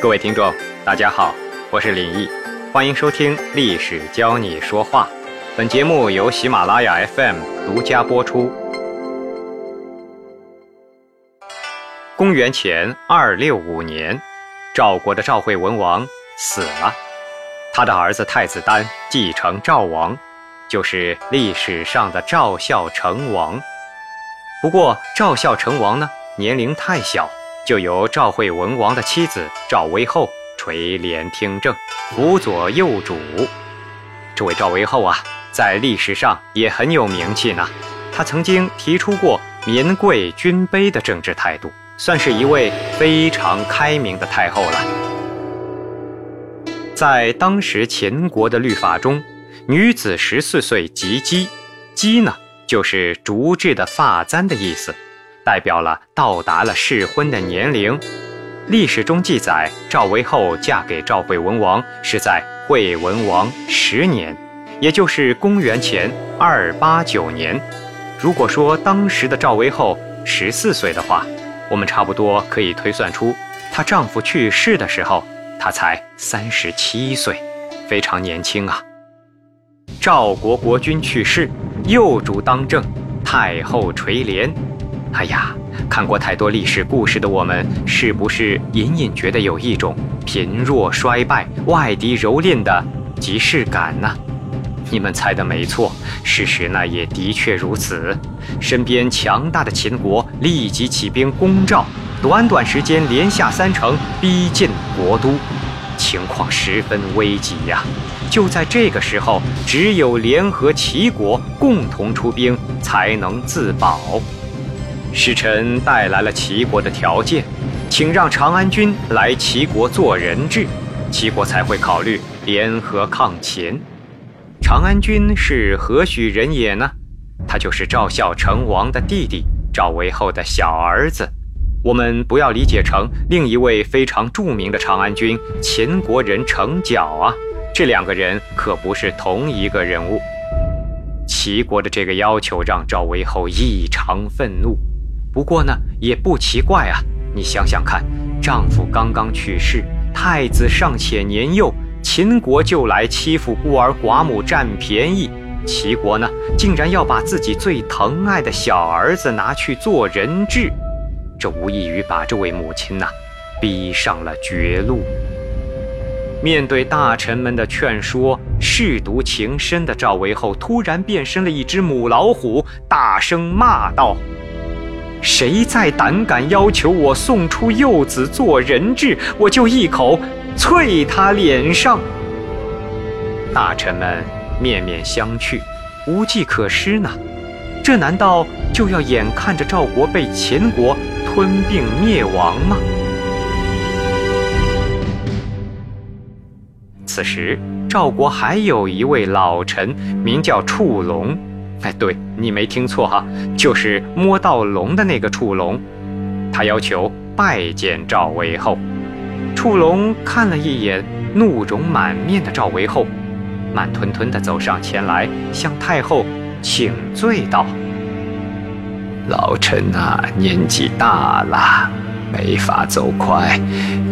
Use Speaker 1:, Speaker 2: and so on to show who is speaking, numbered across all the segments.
Speaker 1: 各位听众，大家好，我是林毅，欢迎收听《历史教你说话》。本节目由喜马拉雅 FM 独家播出。公元前二六五年，赵国的赵惠文王死了，他的儿子太子丹继承赵王，就是历史上的赵孝成王。不过，赵孝成王呢，年龄太小。就由赵惠文王的妻子赵威后垂帘听政，辅佐幼主。这位赵威后啊，在历史上也很有名气呢。她曾经提出过民贵君卑的政治态度，算是一位非常开明的太后了。在当时秦国的律法中，女子十四岁及笄，笄呢就是竹制的发簪的意思。代表了到达了适婚的年龄。历史中记载，赵威后嫁给赵惠文王是在惠文王十年，也就是公元前二八九年。如果说当时的赵威后十四岁的话，我们差不多可以推算出，她丈夫去世的时候，她才三十七岁，非常年轻啊。赵国国君去世，幼主当政，太后垂帘。哎呀，看过太多历史故事的我们，是不是隐隐觉得有一种贫弱衰败、外敌蹂躏的即视感呢？你们猜的没错，事实呢也的确如此。身边强大的秦国立即起兵攻赵，短短时间连下三城，逼近国都，情况十分危急呀！就在这个时候，只有联合齐国共同出兵，才能自保。使臣带来了齐国的条件，请让长安君来齐国做人质，齐国才会考虑联合抗秦。长安君是何许人也呢？他就是赵孝成王的弟弟，赵威后的小儿子。我们不要理解成另一位非常著名的长安君秦国人成角啊，这两个人可不是同一个人物。齐国的这个要求让赵威后异常愤怒。不过呢，也不奇怪啊。你想想看，丈夫刚刚去世，太子尚且年幼，秦国就来欺负孤儿寡母，占便宜。齐国呢，竟然要把自己最疼爱的小儿子拿去做人质，这无异于把这位母亲呐，逼上了绝路。面对大臣们的劝说，舐犊情深的赵威后突然变身了一只母老虎，大声骂道。谁再胆敢要求我送出幼子做人质，我就一口啐他脸上。大臣们面面相觑，无计可施呢。这难道就要眼看着赵国被秦国吞并灭亡吗？此时，赵国还有一位老臣，名叫触龙。哎，对你没听错哈，就是摸到龙的那个触龙。他要求拜见赵威后。触龙看了一眼怒容满面的赵威后，慢吞吞地走上前来，向太后请罪道：“
Speaker 2: 老臣呐，年纪大了，没法走快，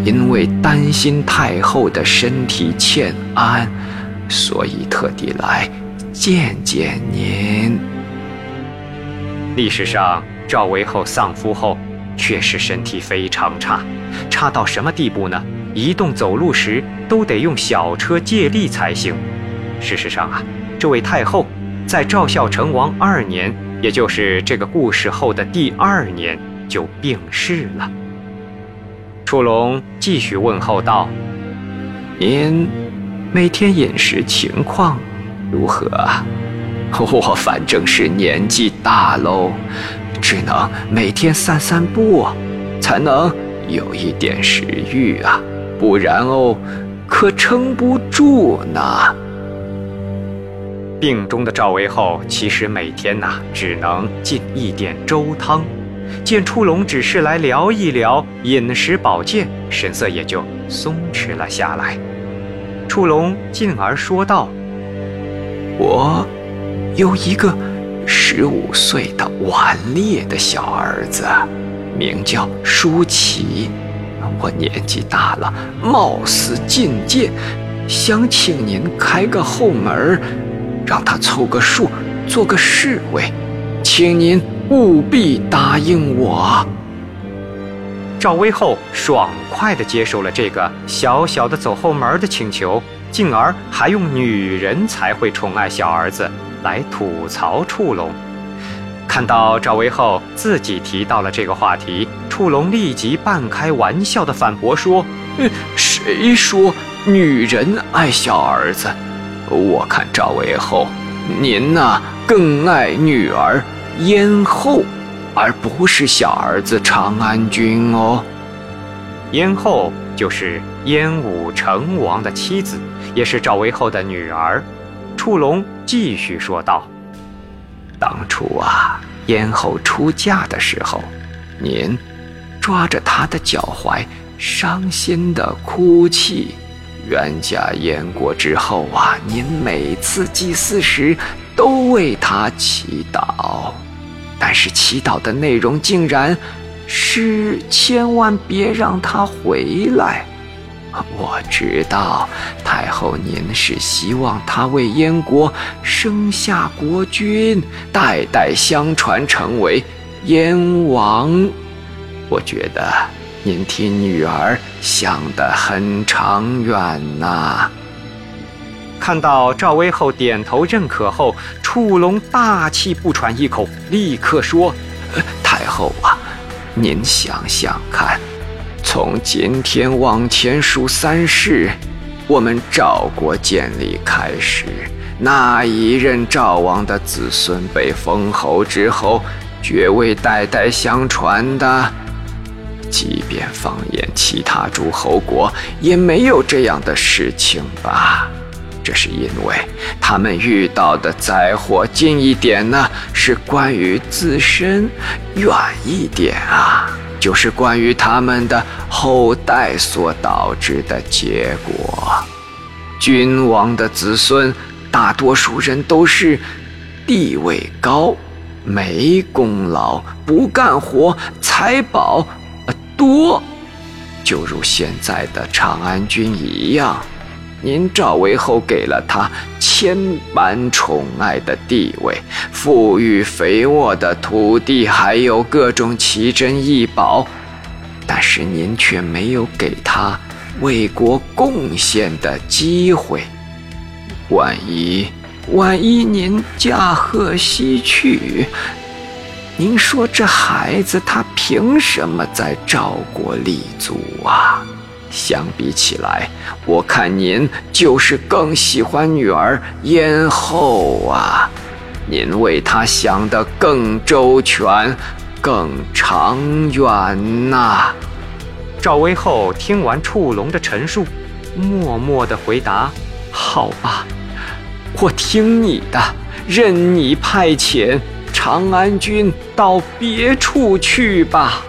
Speaker 2: 因为担心太后的身体欠安，所以特地来。”见见您。
Speaker 1: 历史上，赵威后丧夫后，确实身体非常差，差到什么地步呢？移动走路时都得用小车借力才行。事实上啊，这位太后在赵孝成王二年，也就是这个故事后的第二年，就病逝了。楚龙继续问候道：“
Speaker 2: 您每天饮食情况？”如何？我反正是年纪大喽，只能每天散散步，才能有一点食欲啊，不然哦，可撑不住呢。
Speaker 1: 病中的赵薇后其实每天呐，只能进一点粥汤。见初龙只是来聊一聊饮食保健，神色也就松弛了下来。初龙进而说道。
Speaker 2: 我有一个十五岁的顽劣的小儿子，名叫舒淇。我年纪大了，貌似进谏，想请您开个后门，让他凑个数，做个侍卫，请您务必答应我。”
Speaker 1: 赵威后爽快地接受了这个小小的走后门的请求，进而还用女人才会宠爱小儿子来吐槽触龙。看到赵薇后自己提到了这个话题，触龙立即半开玩笑地反驳说：“嗯
Speaker 2: 谁说女人爱小儿子？我看赵薇后，您呐更爱女儿燕后。”而不是小儿子长安君哦。
Speaker 1: 燕后就是燕武成王的妻子，也是赵威后的女儿。触龙继续说道：“
Speaker 2: 当初啊，燕后出嫁的时候，您抓着她的脚踝，伤心的哭泣。冤家燕国之后啊，您每次祭祀时都为她祈祷。”但是祈祷的内容竟然是千万别让他回来。我知道太后您是希望他为燕国生下国君，代代相传成为燕王。我觉得您替女儿想得很长远呐。
Speaker 1: 看到赵威后点头认可后，触龙大气不喘一口，立刻说：“
Speaker 2: 太后啊，您想想看，从今天往前数三世，我们赵国建立开始，那一任赵王的子孙被封侯之后，爵位代代相传的？即便放眼其他诸侯国，也没有这样的事情吧？”这是因为他们遇到的灾祸近一点呢，是关于自身；远一点啊，就是关于他们的后代所导致的结果。君王的子孙，大多数人都是地位高、没功劳、不干活、财宝多，就如现在的长安君一样。您赵为后给了他千般宠爱的地位、富裕肥沃的土地，还有各种奇珍异宝，但是您却没有给他为国贡献的机会。万一万一您驾鹤西去，您说这孩子他凭什么在赵国立足啊？相比起来，我看您就是更喜欢女儿燕后啊！您为她想得更周全、更长远呐。
Speaker 1: 赵威后听完触龙的陈述，默默地回答：“
Speaker 2: 好吧，我听你的，任你派遣长安君到别处去吧。”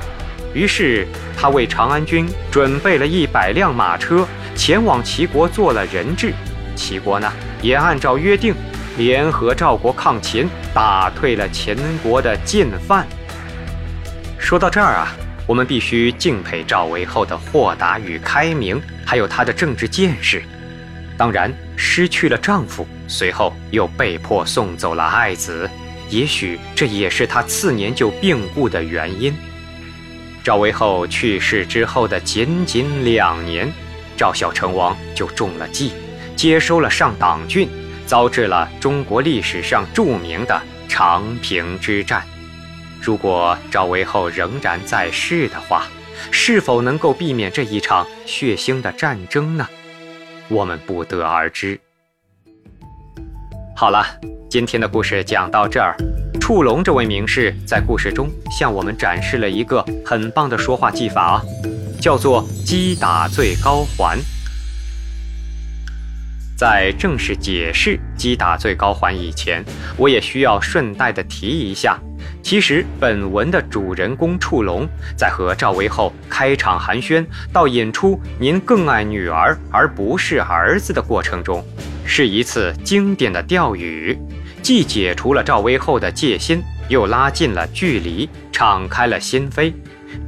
Speaker 1: 于是。他为长安军准备了一百辆马车，前往齐国做了人质。齐国呢，也按照约定，联合赵国抗秦，打退了秦国的进犯。说到这儿啊，我们必须敬佩赵威后的豁达与开明，还有她的政治见识。当然，失去了丈夫，随后又被迫送走了爱子，也许这也是她次年就病故的原因。赵威后去世之后的仅仅两年，赵孝成王就中了计，接收了上党郡，遭致了中国历史上著名的长平之战。如果赵威后仍然在世的话，是否能够避免这一场血腥的战争呢？我们不得而知。好了，今天的故事讲到这儿。触龙这位名士在故事中向我们展示了一个很棒的说话技法，叫做“击打最高环”。在正式解释“击打最高环”以前，我也需要顺带的提一下，其实本文的主人公触龙在和赵薇后开场寒暄，到引出“您更爱女儿而不是儿子”的过程中，是一次经典的钓鱼。既解除了赵薇后的戒心，又拉近了距离，敞开了心扉。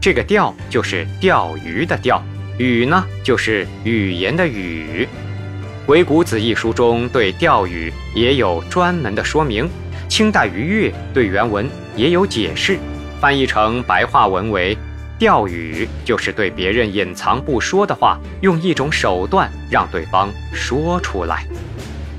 Speaker 1: 这个钓就是钓鱼的钓。语呢就是语言的语。《鬼谷子》一书中对钓鱼也有专门的说明，清代余悦对原文也有解释，翻译成白话文为：钓鱼就是对别人隐藏不说的话，用一种手段让对方说出来。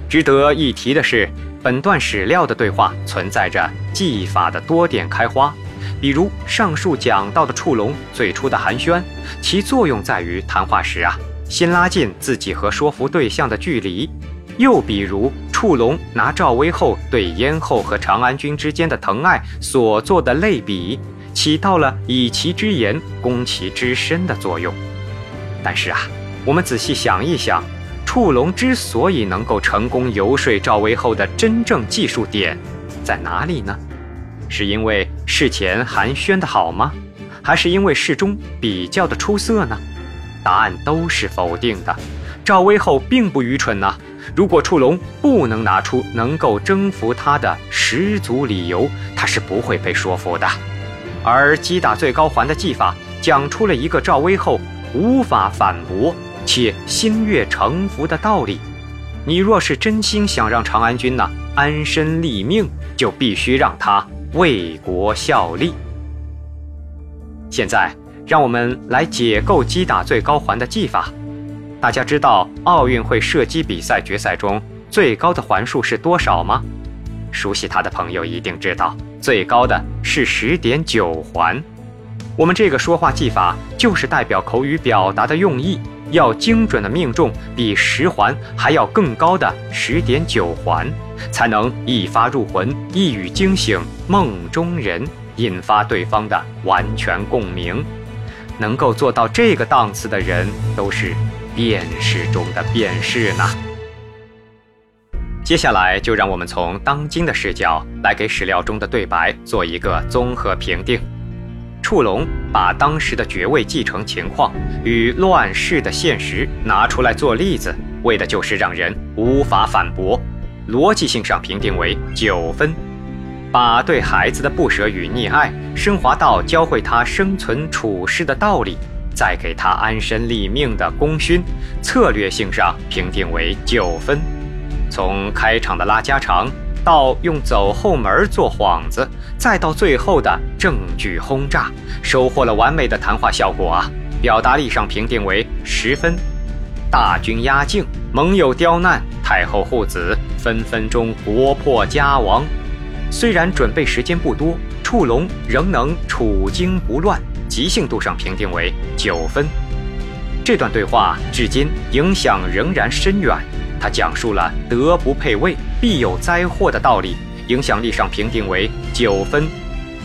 Speaker 1: 值得一提的是，本段史料的对话存在着技法的多点开花，比如上述讲到的触龙最初的寒暄，其作用在于谈话时啊，先拉近自己和说服对象的距离；又比如触龙拿赵威后对燕后和长安君之间的疼爱所做的类比，起到了以其之言攻其之身的作用。但是啊，我们仔细想一想。触龙之所以能够成功游说赵威后的真正技术点在哪里呢？是因为事前寒暄的好吗？还是因为事中比较的出色呢？答案都是否定的。赵威后并不愚蠢呐。如果触龙不能拿出能够征服他的十足理由，他是不会被说服的。而击打最高环的技法，讲出了一个赵威后无法反驳。且心悦诚服的道理，你若是真心想让长安君呢安身立命，就必须让他为国效力。现在，让我们来解构击打最高环的技法。大家知道奥运会射击比赛决赛中最高的环数是多少吗？熟悉它的朋友一定知道，最高的是十点九环。我们这个说话技法就是代表口语表达的用意。要精准的命中比十环还要更高的十点九环，才能一发入魂，一语惊醒梦中人，引发对方的完全共鸣。能够做到这个档次的人，都是辨识中的辨识呢。接下来就让我们从当今的视角来给史料中的对白做一个综合评定。触龙把当时的爵位继承情况与乱世的现实拿出来做例子，为的就是让人无法反驳。逻辑性上评定为九分，把对孩子的不舍与溺爱升华到教会他生存处世的道理，再给他安身立命的功勋，策略性上评定为九分。从开场的拉家常。到用走后门做幌子，再到最后的证据轰炸，收获了完美的谈话效果啊！表达力上评定为十分。大军压境，盟友刁难，太后护子，分分钟国破家亡。虽然准备时间不多，触龙仍能处惊不乱，即兴度上评定为九分。这段对话至今影响仍然深远。他讲述了德不配位，必有灾祸的道理，影响力上评定为九分。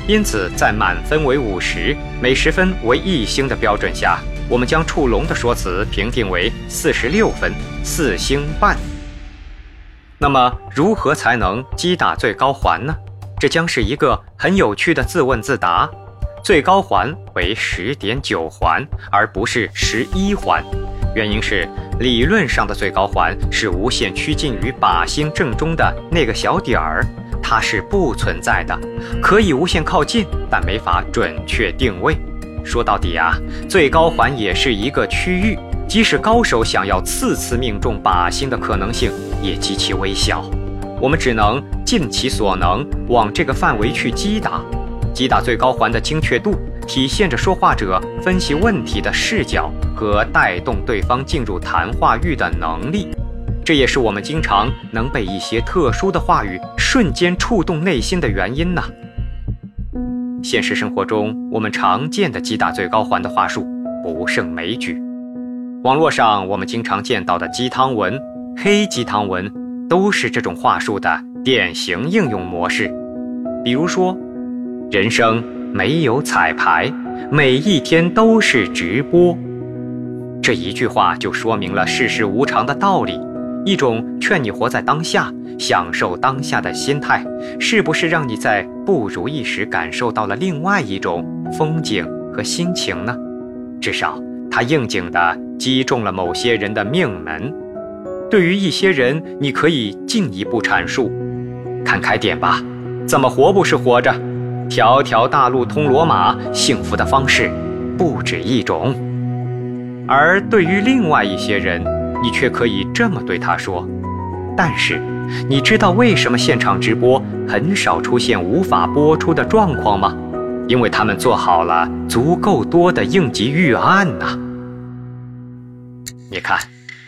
Speaker 1: 因此，在满分为五十，每十分为一星的标准下，我们将触龙的说辞评定为四十六分，四星半。那么，如何才能击打最高环呢？这将是一个很有趣的自问自答。最高环为十点九环，而不是十一环。原因是理论上的最高环是无限趋近于靶心正中的那个小点儿，它是不存在的，可以无限靠近，但没法准确定位。说到底啊，最高环也是一个区域，即使高手想要次次命中靶心的可能性也极其微小，我们只能尽其所能往这个范围去击打，击打最高环的精确度。体现着说话者分析问题的视角和带动对方进入谈话域的能力，这也是我们经常能被一些特殊的话语瞬间触动内心的原因呢。现实生活中，我们常见的击打最高环的话术不胜枚举，网络上我们经常见到的鸡汤文、黑鸡汤文，都是这种话术的典型应用模式。比如说，人生。没有彩排，每一天都是直播。这一句话就说明了世事无常的道理。一种劝你活在当下，享受当下的心态，是不是让你在不如意时感受到了另外一种风景和心情呢？至少，它应景地击中了某些人的命门。对于一些人，你可以进一步阐述：看开点吧，怎么活不是活着？条条大路通罗马，幸福的方式不止一种。而对于另外一些人，你却可以这么对他说。但是，你知道为什么现场直播很少出现无法播出的状况吗？因为他们做好了足够多的应急预案呐。你看，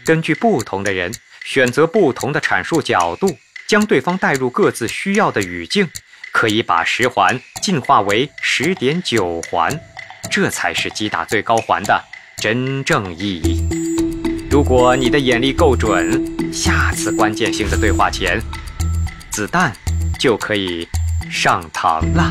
Speaker 1: 根据不同的人选择不同的阐述角度，将对方带入各自需要的语境，可以把十环进化为十点九环，这才是击打最高环的真正意义。如果你的眼力够准，下次关键性的对话前，子弹就可以上膛了。